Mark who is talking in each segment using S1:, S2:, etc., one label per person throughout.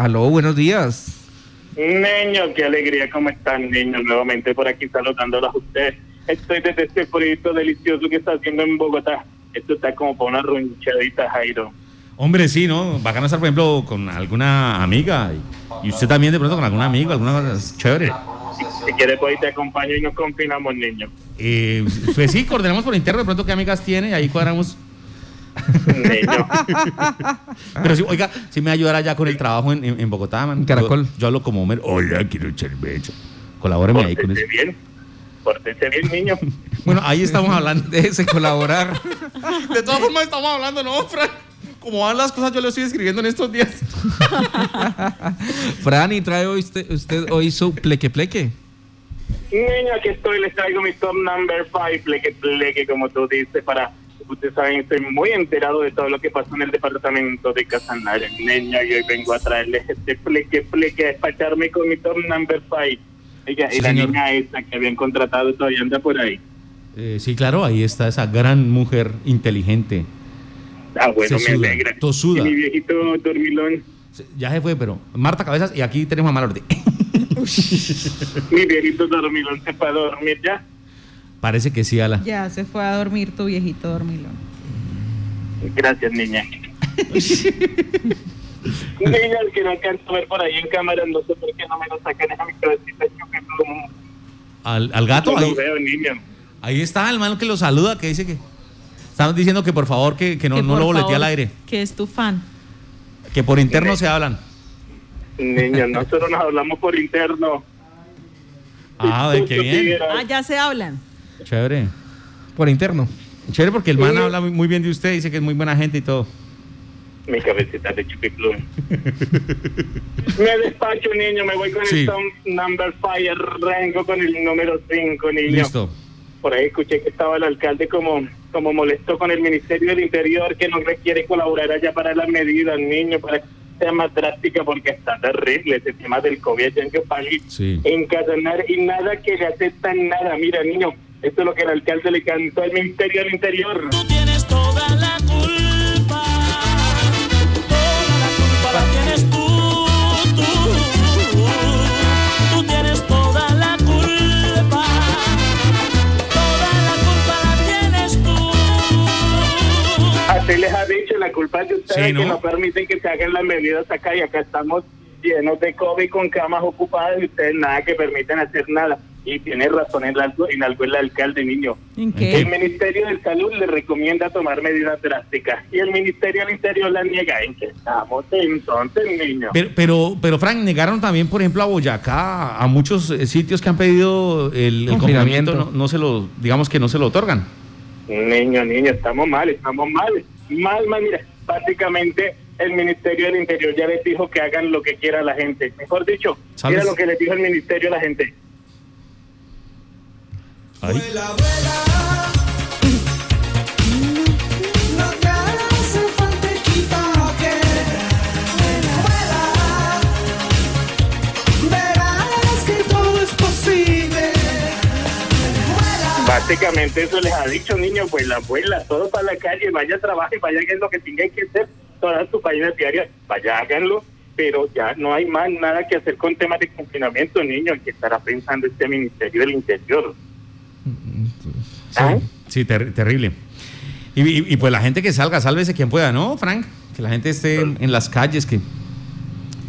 S1: Aló, buenos días.
S2: Niño, qué alegría, ¿cómo están, niños? Nuevamente por aquí saludándolos a ustedes. Estoy desde este proyecto delicioso que está haciendo en Bogotá. Esto está como para una ronchadita, Jairo.
S3: Hombre, sí, ¿no? Bacano estar, por ejemplo, con alguna amiga. Y, y usted también de pronto con algún amigo, alguna cosa chévere.
S2: Si, si quieres, pues te acompaño y nos confinamos, niño.
S3: Eh, pues sí, coordinamos por interno de pronto qué amigas tiene y ahí cuadramos. Pero sí, oiga, sí me va a ayudar allá con el trabajo en, en- en Bogotá, man.
S1: En Caracol.
S3: Yo, yo hablo como Homer. Oiga, quiero cerveza. Colabóreme ahí con eso.
S2: Bien. Pórtese bien, niño.
S3: Bueno, ahí estamos hablando.
S1: Déjese colaborar.
S3: De todas formas estamos hablando, ¿no, Fran? Como van las cosas, yo lo estoy escribiendo en estos días.
S1: Fran, ¿y trae hoy usted, usted hoy su pleque pleque?
S2: Niño, aquí estoy, les traigo mi top number 5, pleque, pleque, como tú dices, para... Ustedes saben, estoy muy enterado de todo lo que pasó en el departamento de Casanare. Niño, y hoy vengo a traerles este pleque, pleque, a despacharme con mi top number 5. Oiga,
S3: Sí,
S2: y la
S3: señor.
S2: niña esta que habían contratado todavía anda por ahí.
S3: Eh, sí, claro, ahí está esa gran mujer inteligente.
S2: Ah, bueno,
S3: Se
S2: me
S3: suda,
S2: alegra.
S3: tosuda.
S2: Y mi viejito dormilón,
S3: Ya se fue, pero Marta Cabezas y aquí tenemos a Malordi.
S2: mi viejito dormilón se fue a dormir ya.
S3: Parece que sí, Ala.
S4: Ya se fue a dormir tu viejito dormilón.
S2: Gracias, niña. niña, el que no alcanzo a ver por ahí en cámara, no sé por qué no me lo sacan esa mi cabecita.
S3: Al, al gato,
S2: No
S3: ahí,
S2: lo veo, niño.
S3: ahí está el man que lo saluda, que dice que... Están diciendo que por favor que, que no,
S4: Que
S3: no lo boletee al aire.
S4: Que es tu fan.
S3: Que por interno se hablan.
S2: Niño, nosotros nos hablamos por interno.
S3: Ah, de qué bien.
S4: Ah, ya se hablan.
S3: Chévere.
S1: Por interno.
S3: Chévere porque el man
S2: Sí.
S3: habla muy- bien de usted, dice que es muy buena gente y todo.
S2: Mi cabecita de chupiplum. me despacho, niño, me voy con
S3: Sí.
S2: el number 5, arranco con el número 5, niño.
S3: Listo.
S2: Por ahí escuché que estaba el alcalde como, como molesto con el Ministerio del Interior que no requiere colaborar allá para las medidas, niño, para que sea más drástica porque está terrible ese tema del COVID allá en Yopali,
S3: Sí.
S2: en Casanar y nada que le aceptan nada. Mira, niño, esto es lo que el alcalde le cantó al Ministerio del Interior.
S5: Tú tienes toda la culpa. Toda la culpa la tienes tú, tú. Tú tienes toda la culpa. Toda la culpa la tienes tú.
S2: Así les ha dicho, la culpa es de ustedes
S3: Sí, ¿no?
S2: que no permiten que se hagan las medidas acá y acá estamos llenos de COVID con camas ocupadas y ustedes nada que permiten hacer nada. Y tiene razón en algo, en algo el alcalde, niño.
S4: ¿En
S2: El? Ministerio de Salud le recomienda tomar medidas drásticas y el Ministerio del Interior las niega. ¿En qué estamos entonces, niño?
S3: Pero, pero, pero Frank, negaron también, por ejemplo, a Boyacá, a muchos eh, sitios que han pedido el, el
S1: Confinamiento.
S3: confinamiento, no, no se lo, digamos que no se lo otorgan.
S2: Niño, niño, estamos mal, estamos mal. Mal, mal, mira, básicamente el Ministerio del Interior ya les dijo que hagan lo que quiera la gente. Mejor dicho,
S3: ¿Sabes?
S2: mira lo que les dijo el Ministerio a la gente.
S3: Ahí.
S5: No te hace falta equipaje. Vuela. Verás que todo es posible.
S2: Básicamente eso les ha dicho, niño, pues la abuela, todo para la calle, vaya a trabajar, vaya a lo que tenga que hacer, todas sus páginas diarias, vaya háganlo, pero ya no hay más nada que hacer con temas de confinamiento, niño, que estará pensando este Ministerio del Interior. ¿Ah?
S3: Sí, ter- terrible. Y, y- y, pues la gente que salga, sálvese quien pueda, ¿no, Frank? Que la gente esté en, en las calles, que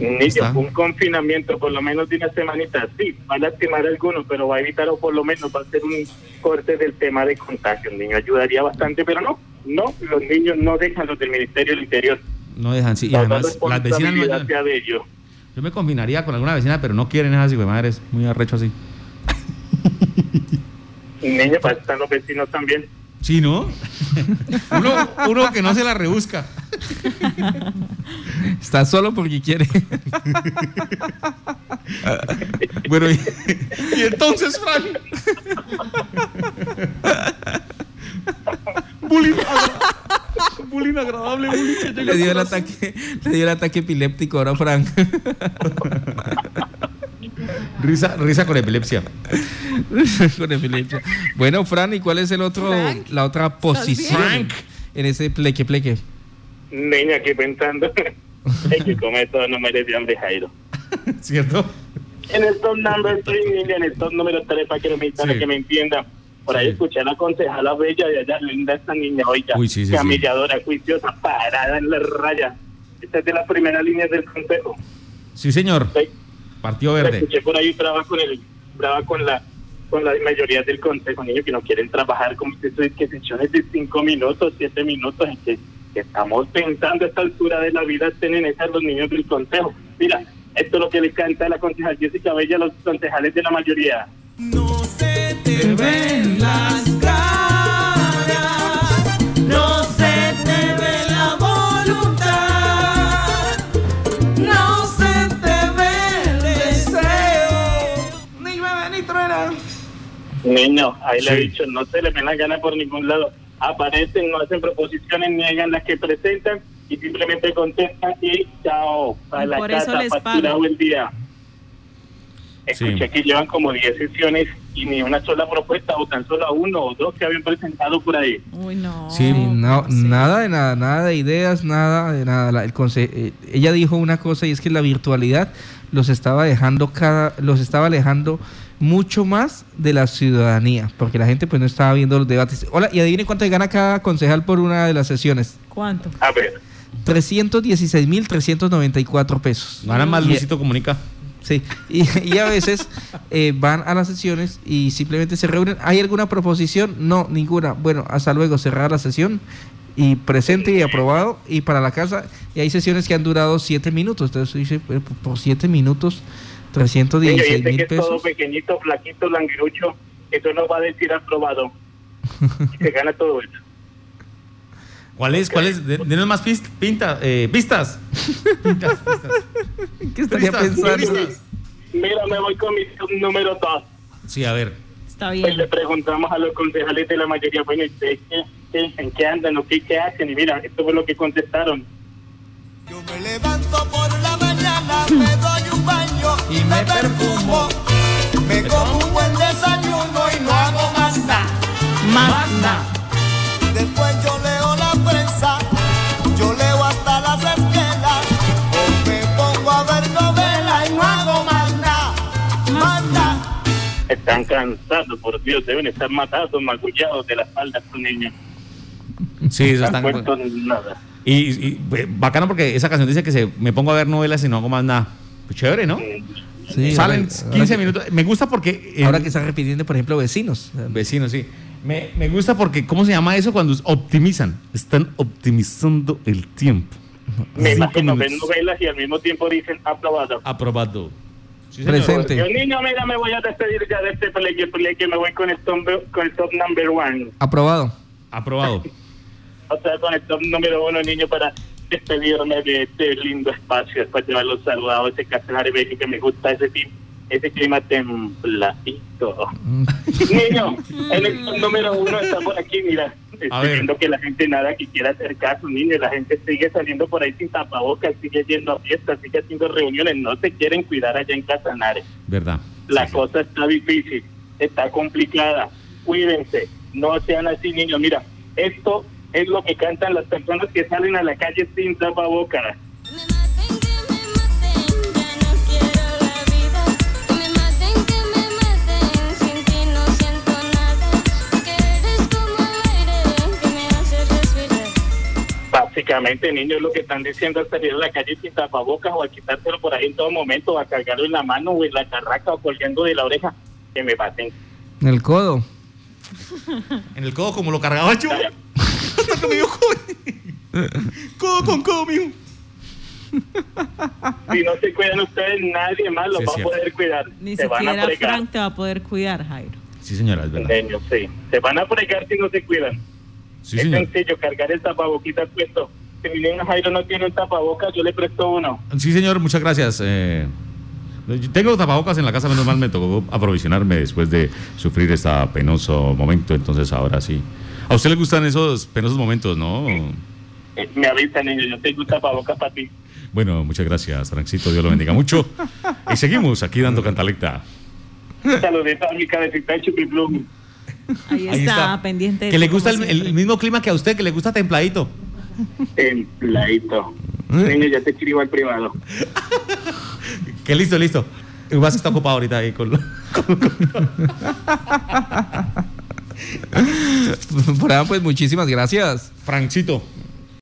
S2: Niño, un confinamiento por lo menos de una semanita, sí, va a lastimar a algunos, pero va a evitar o por lo menos va a ser un corte del tema de contagio, niño, ayudaría bastante, pero no, no, los niños no dejan los del Ministerio del Interior.
S3: no dejan. Sí, y además, las vecinas no. Yo me confinaría con alguna vecina, pero no quieren esas hijo de madres. Muy arrecho así.
S2: Niño, para están los vecinos también.
S3: Sí, ¿no? uno, uno que no se la rebusca.
S1: Está solo porque quiere.
S3: Bueno, y, y entonces, Frank. bullying, bullying agradable, bullying que llega
S1: le dio el ataque, le dio el ataque epiléptico ahora Frank.
S3: Risa, risa con epilepsia.
S1: Con epilepsia. Bueno, Fran, ¿y cuál es el otro,
S4: Frank,
S1: la otra posición?
S3: Frank.
S1: en ese pleque pleque?
S2: Niña, aquí pensando. Es que come todo no merece hambre, Jairo.
S3: ¿Cierto?
S2: En el top number 3, en el top número 3, para que, no me, para
S3: Sí.
S2: que me entiendan. Por ahí
S3: Sí.
S2: escuché a la concejala bella de allá, linda esta niña, oiga,
S3: Uy, sí, sí, sí.
S2: camilladora, juiciosa, parada en la raya. Esta es de las primeras líneas del consejo.
S3: Sí, señor.
S2: Sí.
S3: Partido Verde.
S2: escuché por ahí brava con el, brava con la con la mayoría del consejo, niños que no quieren trabajar como que, eso- que sesiones de cinco minutos, siete minutos, en que, que estamos pensando a esta altura de la vida tienen esas los niños del consejo. Mira, esto es lo que le canta a la concejal Jessica Bella a los concejales de la mayoría.
S5: No se te ven las caras,
S2: Niño, ahí le he
S3: Sí.
S2: dicho, no se le ven las ganas por ningún lado. Aparecen, no hacen proposiciones, niegan las que presentan y simplemente contestan y chao, a la
S4: por eso
S2: casa,
S4: les
S2: facturado el día. Escuché
S3: Sí.
S2: que llevan como 10 sesiones y ni una sola propuesta o tan solo uno o dos que habían presentado por ahí.
S4: Uy, no.
S3: Sí,
S6: no,
S4: Sí.
S6: nada de nada, nada de ideas, nada de nada. La- el conse- eh, ella dijo una cosa y es que la virtualidad los estaba dejando cada, los estaba alejando mucho más de la ciudadanía, porque la gente pues no estaba viendo los debates. Hola, y adivine cuánto gana cada concejal por una de las sesiones.
S4: ¿Cuánto?
S2: A ver,
S6: 316.394 pesos.
S3: Gana más Luisito Comunica.
S6: Sí, y, y a veces eh, van a las sesiones y simplemente se reúnen. ¿Hay alguna proposición? No, ninguna. Bueno, hasta luego, cerrar la sesión y presente y aprobado y para la casa. Y hay sesiones que han durado siete minutos. Entonces dice, "Pero por- siete minutos, 316
S2: este que
S6: mil
S2: es todo
S6: pesos.
S2: pequeñito, flaquito, languirucho, eso no va a decir aprobado. Y se gana todo eso.
S3: ¿Cuál es? ¿Cuál es? De- Denos más pist- pinta, eh, pistas. Pistas, pistas.
S6: ¿Qué estaría
S3: Pistas,
S6: pensando?
S3: pistas.
S2: Mira, me voy con mi número 2.
S3: Sí, a ver.
S4: Está
S2: Pues
S4: bien.
S2: le preguntamos a los concejales de la mayoría, bueno, ¿y ustedes qué, qué- en qué andan o qué, qué hacen? Y mira, esto fue lo que contestaron.
S5: Yo me levanto por la mañana, me y me perfumo. Me como un buen desayuno y no hago más nada.
S4: Más nada.
S5: Después yo leo la prensa, yo leo hasta las esquelas. O me pongo a ver novela y no hago más nada. Más nada.
S2: Están cansados, por Dios, deben estar matados, magullados de la espalda estos niños.
S3: Sí, eso
S2: No
S3: están.
S2: puesto nada.
S3: Y, y, pues, bacano porque esa canción dice que se me pongo a ver novelas y no hago más nada. Pues chévere, ¿no?
S6: Sí,
S3: Salen
S6: ahora- ahora
S3: 15
S6: que-
S3: minutos. Me gusta porque. eh,
S6: Ahora que están repitiendo, por ejemplo, vecinos.
S3: Vecinos, sí. Me, me gusta porque, ¿cómo se llama eso cuando optimizan? Están optimizando el tiempo.
S2: Me
S3: Cinco
S2: imagino, ven novelas y al mismo tiempo dicen aprobado.
S3: Aprobado. Sí.
S6: Presente.
S2: Yo, niño, mira, me voy a despedir ya de este play, play que me voy con el top, con el top number one.
S6: Aprobado.
S3: Aprobado.
S2: O sea, con el top número uno, niño, para despedirme de este lindo espacio, después de haberlos saludado, ese casanar que me gusta ese, ese clima templadito. Niño, en el top número uno está por aquí, mira. Estoy viendo que la gente nada que quiera hacer caso, niño. La gente sigue saliendo por ahí sin tapabocas, sigue yendo a fiestas, sigue haciendo reuniones. No se quieren cuidar allá en Casanares.
S3: ¿Verdad?
S2: La
S3: Sí, sí.
S2: cosa está difícil, está complicada. Cuídense, no sean así, niños. Mira, esto es lo que cantan las personas que salen a la calle sin tapabocas. Básicamente, niños, lo que están diciendo es salir a la calle sin tapabocas o a quitárselo por ahí en todo momento, o a cargarlo en la mano o en la carraca o colgando de la oreja. Que me maten.
S6: En el codo.
S3: En el codo, como lo cargaba yo. Hasta que me dio codo. Codo con codo, mijo.
S2: Si no se cuidan ustedes, nadie más los
S3: Sí,
S2: va a poder cuidar.
S4: Ni
S2: se van a
S4: siquiera. Frank te va a poder cuidar, Jairo.
S3: Sí, señora, es verdad.
S2: Niños, sí. Se van a fregar si no se cuidan.
S3: Sí,
S2: es
S3: señor.
S2: sencillo, cargar el tapaboquitas puesto. Si mi niño Jairo no tiene un tapabocas, yo le presto uno.
S3: Sí, señor, muchas gracias. Eh, tengo tapabocas en la casa, menos mal me tocó aprovisionarme después de sufrir este penoso momento, entonces ahora sí. ¿A usted le gustan esos penosos momentos, no?
S2: Eh, me avisa, niño, yo tengo un tapabocas para ti.
S3: Bueno, muchas gracias, Francito, Dios lo bendiga mucho. Y seguimos aquí dando cantalecta.
S2: Saludito a mi cabecita de chupiplum.
S4: Ahí,
S3: Ahí
S4: está, pendiente.
S3: Que le gusta el, el mismo clima que a usted, que le gusta templadito.
S2: Templadito. Niño, ya te escribo al privado.
S3: Que listo, listo. Igual está ocupado ahorita ahí con... lo-
S6: Fran, pues muchísimas gracias.
S3: Franchito.